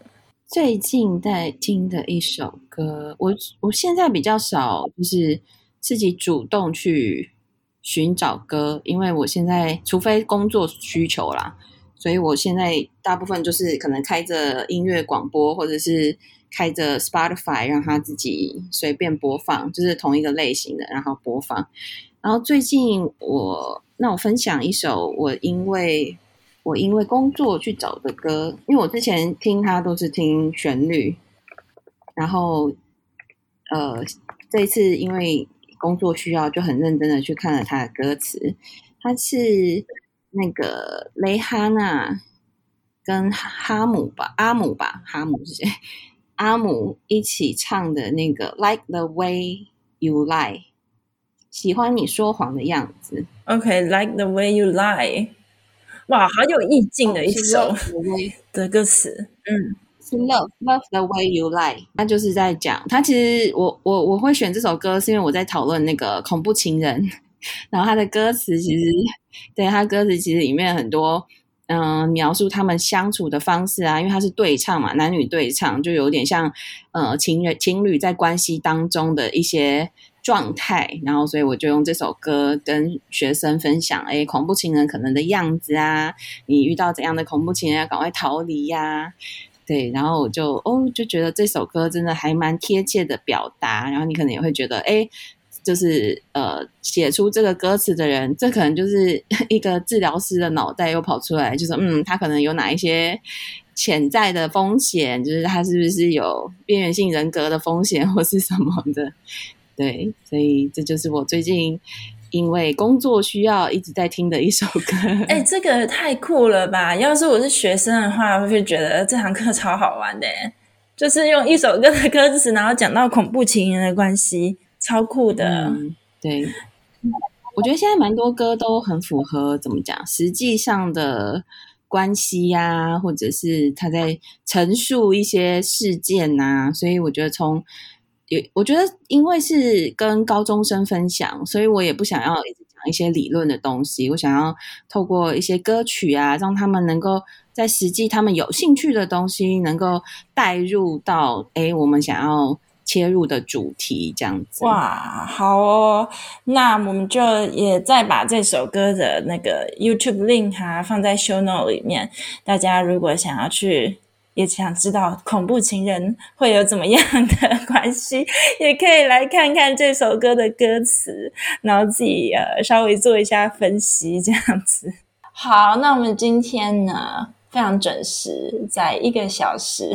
最近在听的一首歌，我我现在比较少，就是自己主动去寻找歌，因为我现在除非工作需求啦，所以我现在大部分就是可能开着音乐广播，或者是开着 Spotify 让它自己随便播放，就是同一个类型的，然后播放。然后最近我。那我分享一首我因为我因为工作去找的歌，因为我之前听它都是听旋律，然后呃这一次因为工作需要，就很认真的去看了他的歌词。他是那个蕾哈娜跟哈姆吧，阿姆吧，哈姆是谁？阿姆一起唱的那个《Like the Way You Lie》。喜欢你说谎的样子。OK，like、okay, the way you lie。哇，好有意境的一首的歌词。嗯，是 love love the way you lie。他就是在讲，他其实我我我会选这首歌，是因为我在讨论那个恐怖情人。[LAUGHS] 然后他的歌词其实，对他歌词其实里面很多，嗯、呃，描述他们相处的方式啊，因为他是对唱嘛，男女对唱，就有点像呃情人情侣在关系当中的一些。状态，然后所以我就用这首歌跟学生分享，哎，恐怖情人可能的样子啊，你遇到怎样的恐怖情人要赶快逃离呀、啊，对，然后我就哦就觉得这首歌真的还蛮贴切的表达，然后你可能也会觉得，哎，就是呃写出这个歌词的人，这可能就是 [LAUGHS] 一个治疗师的脑袋又跑出来，就是嗯，他可能有哪一些潜在的风险，就是他是不是有边缘性人格的风险或是什么的。对，所以这就是我最近因为工作需要一直在听的一首歌。[LAUGHS] 哎、欸，这个太酷了吧！要是我是学生的话，我会觉得这堂课超好玩的，就是用一首歌的歌词，然后讲到恐怖情人的关系，超酷的。嗯、对，我觉得现在蛮多歌都很符合怎么讲，实际上的关系呀、啊，或者是他在陈述一些事件呐、啊，所以我觉得从。我觉得，因为是跟高中生分享，所以我也不想要一直讲一些理论的东西。我想要透过一些歌曲啊，让他们能够在实际他们有兴趣的东西，能够带入到诶我们想要切入的主题这样子。哇，好哦，那我们就也再把这首歌的那个 YouTube link 哈放在 Show Note 里面，大家如果想要去。也想知道恐怖情人会有怎么样的 [LAUGHS] 关系，也可以来看看这首歌的歌词，然后自己呃稍微做一下分析，这样子。好，那我们今天呢，非常准时，在一个小时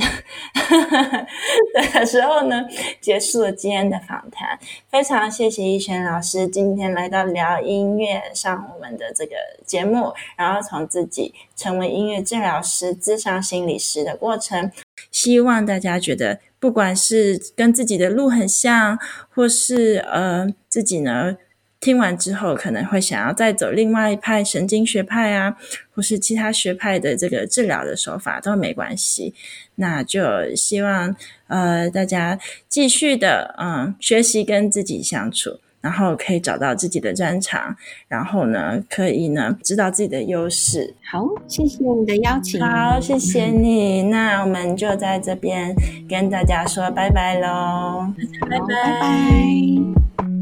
[LAUGHS] 的时候呢，结束了今天的访谈。非常谢谢一璇老师今天来到聊音乐上我们的这个节目，然后从自己成为音乐治疗师、咨商心理师的过程，希望大家觉得，不管是跟自己的路很像，或是呃自己呢。听完之后，可能会想要再走另外一派神经学派啊，或是其他学派的这个治疗的手法都没关系。那就希望呃大家继续的嗯学习跟自己相处，然后可以找到自己的专长，然后呢可以呢知道自己的优势。好，谢谢你的邀请。好，谢谢你。那我们就在这边跟大家说拜拜喽，拜拜。拜拜。